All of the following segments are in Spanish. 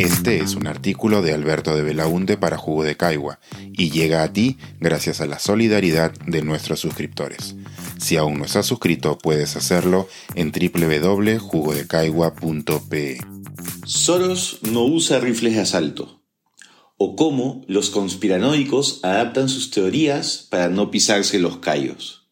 Este es un artículo de Alberto de Belaunte para Jugo de Caigua y llega a ti gracias a la solidaridad de nuestros suscriptores. Si aún no estás suscrito, puedes hacerlo en www.jugodecaigua.pe. Soros no usa rifles de asalto. O cómo los conspiranoicos adaptan sus teorías para no pisarse los callos.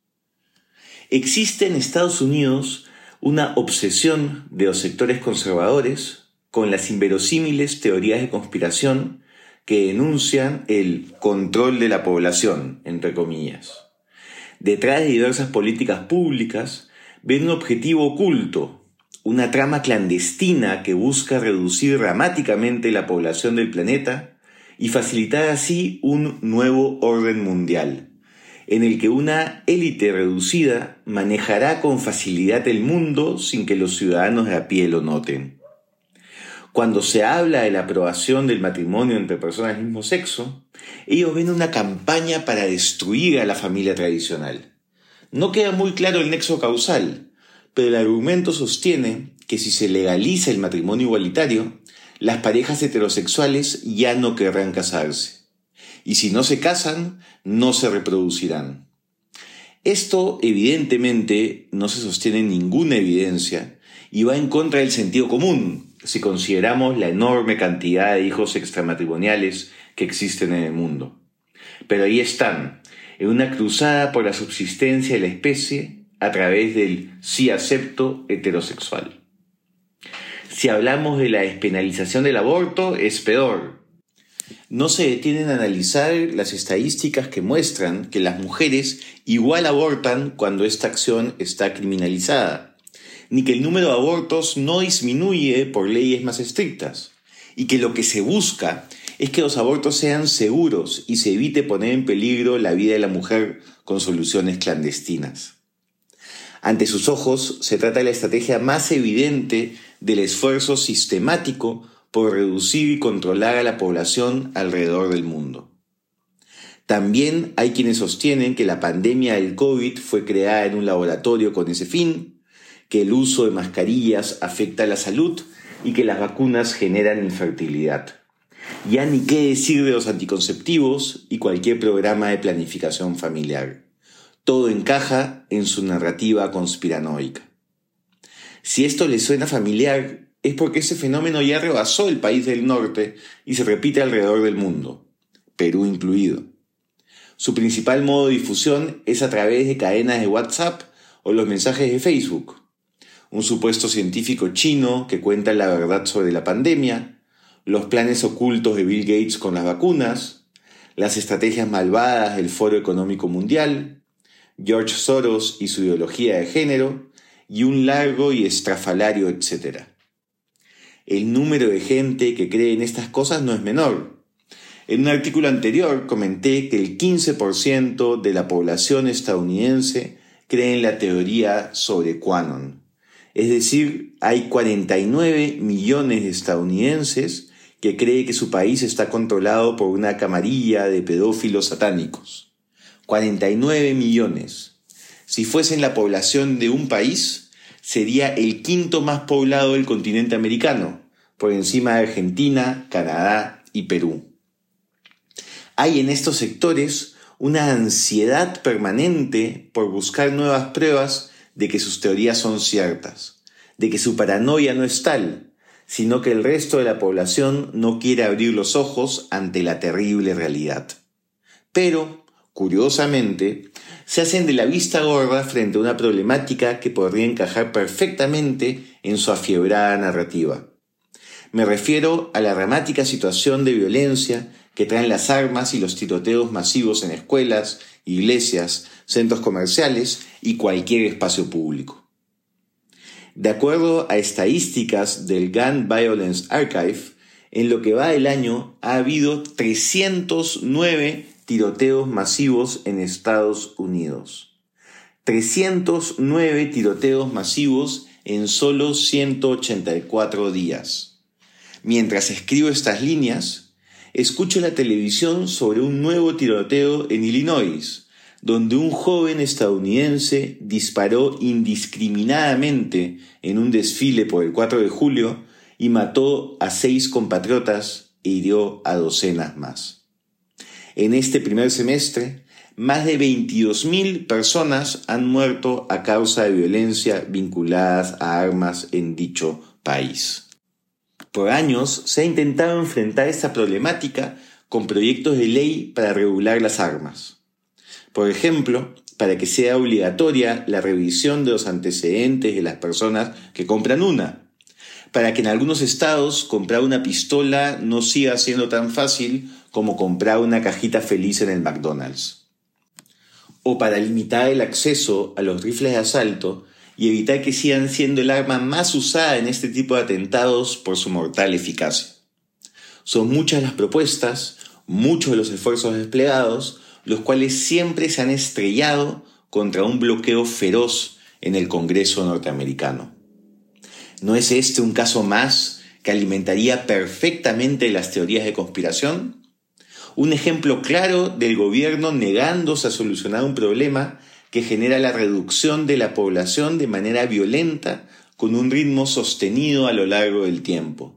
Existe en Estados Unidos una obsesión de los sectores conservadores con las inverosímiles teorías de conspiración que denuncian el control de la población, entre comillas. Detrás de diversas políticas públicas ven un objetivo oculto, una trama clandestina que busca reducir dramáticamente la población del planeta y facilitar así un nuevo orden mundial, en el que una élite reducida manejará con facilidad el mundo sin que los ciudadanos de a pie lo noten. Cuando se habla de la aprobación del matrimonio entre personas del mismo sexo, ellos ven una campaña para destruir a la familia tradicional. No queda muy claro el nexo causal, pero el argumento sostiene que si se legaliza el matrimonio igualitario, las parejas heterosexuales ya no querrán casarse. Y si no se casan, no se reproducirán. Esto evidentemente no se sostiene en ninguna evidencia y va en contra del sentido común, si consideramos la enorme cantidad de hijos extramatrimoniales que existen en el mundo. Pero ahí están, en una cruzada por la subsistencia de la especie a través del sí acepto heterosexual. Si hablamos de la despenalización del aborto, es peor. No se detienen a analizar las estadísticas que muestran que las mujeres igual abortan cuando esta acción está criminalizada ni que el número de abortos no disminuye por leyes más estrictas, y que lo que se busca es que los abortos sean seguros y se evite poner en peligro la vida de la mujer con soluciones clandestinas. Ante sus ojos se trata de la estrategia más evidente del esfuerzo sistemático por reducir y controlar a la población alrededor del mundo. También hay quienes sostienen que la pandemia del COVID fue creada en un laboratorio con ese fin que el uso de mascarillas afecta a la salud y que las vacunas generan infertilidad. Ya ni qué decir de los anticonceptivos y cualquier programa de planificación familiar. Todo encaja en su narrativa conspiranoica. Si esto le suena familiar, es porque ese fenómeno ya rebasó el país del norte y se repite alrededor del mundo, Perú incluido. Su principal modo de difusión es a través de cadenas de WhatsApp o los mensajes de Facebook un supuesto científico chino que cuenta la verdad sobre la pandemia, los planes ocultos de Bill Gates con las vacunas, las estrategias malvadas del Foro Económico Mundial, George Soros y su ideología de género, y un largo y estrafalario etcétera. El número de gente que cree en estas cosas no es menor. En un artículo anterior comenté que el 15% de la población estadounidense cree en la teoría sobre Quanon. Es decir, hay 49 millones de estadounidenses que creen que su país está controlado por una camarilla de pedófilos satánicos. 49 millones. Si fuesen la población de un país, sería el quinto más poblado del continente americano, por encima de Argentina, Canadá y Perú. Hay en estos sectores una ansiedad permanente por buscar nuevas pruebas de que sus teorías son ciertas, de que su paranoia no es tal, sino que el resto de la población no quiere abrir los ojos ante la terrible realidad. Pero, curiosamente, se hacen de la vista gorda frente a una problemática que podría encajar perfectamente en su afiebrada narrativa. Me refiero a la dramática situación de violencia que traen las armas y los tiroteos masivos en escuelas, iglesias, centros comerciales y cualquier espacio público. De acuerdo a estadísticas del Gun Violence Archive, en lo que va del año ha habido 309 tiroteos masivos en Estados Unidos. 309 tiroteos masivos en solo 184 días. Mientras escribo estas líneas, escucho la televisión sobre un nuevo tiroteo en Illinois, donde un joven estadounidense disparó indiscriminadamente en un desfile por el 4 de julio y mató a seis compatriotas e hirió a docenas más. En este primer semestre, más de 22.000 personas han muerto a causa de violencia vinculadas a armas en dicho país. Por años se ha intentado enfrentar esta problemática con proyectos de ley para regular las armas. Por ejemplo, para que sea obligatoria la revisión de los antecedentes de las personas que compran una, para que en algunos estados comprar una pistola no siga siendo tan fácil como comprar una cajita feliz en el McDonald's, o para limitar el acceso a los rifles de asalto y evitar que sigan siendo el arma más usada en este tipo de atentados por su mortal eficacia. Son muchas las propuestas, muchos de los esfuerzos desplegados, los cuales siempre se han estrellado contra un bloqueo feroz en el Congreso norteamericano. ¿No es este un caso más que alimentaría perfectamente las teorías de conspiración? Un ejemplo claro del gobierno negándose a solucionar un problema que genera la reducción de la población de manera violenta con un ritmo sostenido a lo largo del tiempo.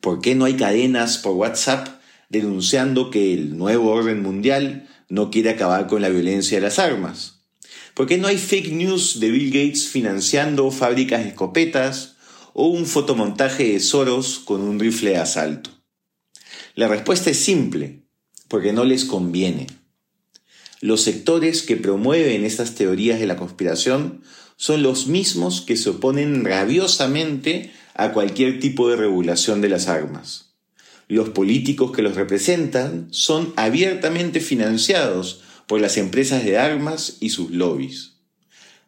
¿Por qué no hay cadenas por WhatsApp denunciando que el nuevo orden mundial no quiere acabar con la violencia de las armas? ¿Por qué no hay fake news de Bill Gates financiando fábricas de escopetas o un fotomontaje de Soros con un rifle de asalto? La respuesta es simple, porque no les conviene. Los sectores que promueven estas teorías de la conspiración son los mismos que se oponen rabiosamente a cualquier tipo de regulación de las armas. Los políticos que los representan son abiertamente financiados por las empresas de armas y sus lobbies.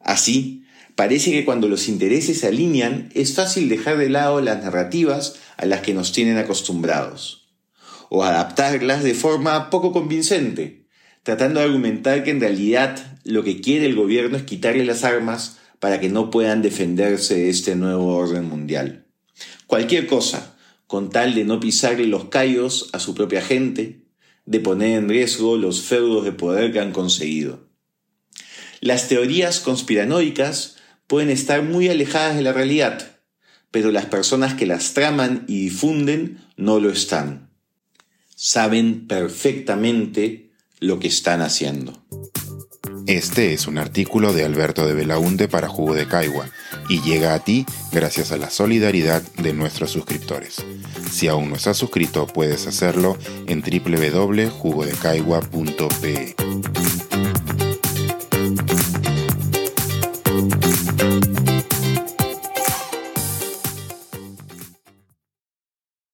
Así, parece que cuando los intereses se alinean es fácil dejar de lado las narrativas a las que nos tienen acostumbrados, o adaptarlas de forma poco convincente, tratando de argumentar que en realidad lo que quiere el gobierno es quitarle las armas para que no puedan defenderse de este nuevo orden mundial. Cualquier cosa, con tal de no pisarle los callos a su propia gente, de poner en riesgo los feudos de poder que han conseguido. Las teorías conspiranoicas pueden estar muy alejadas de la realidad, pero las personas que las traman y difunden no lo están. Saben perfectamente lo que están haciendo. Este es un artículo de Alberto de Belaunde para Jugo de Caigua y llega a ti gracias a la solidaridad de nuestros suscriptores. Si aún no estás suscrito, puedes hacerlo en www.jugodecaigua.pe.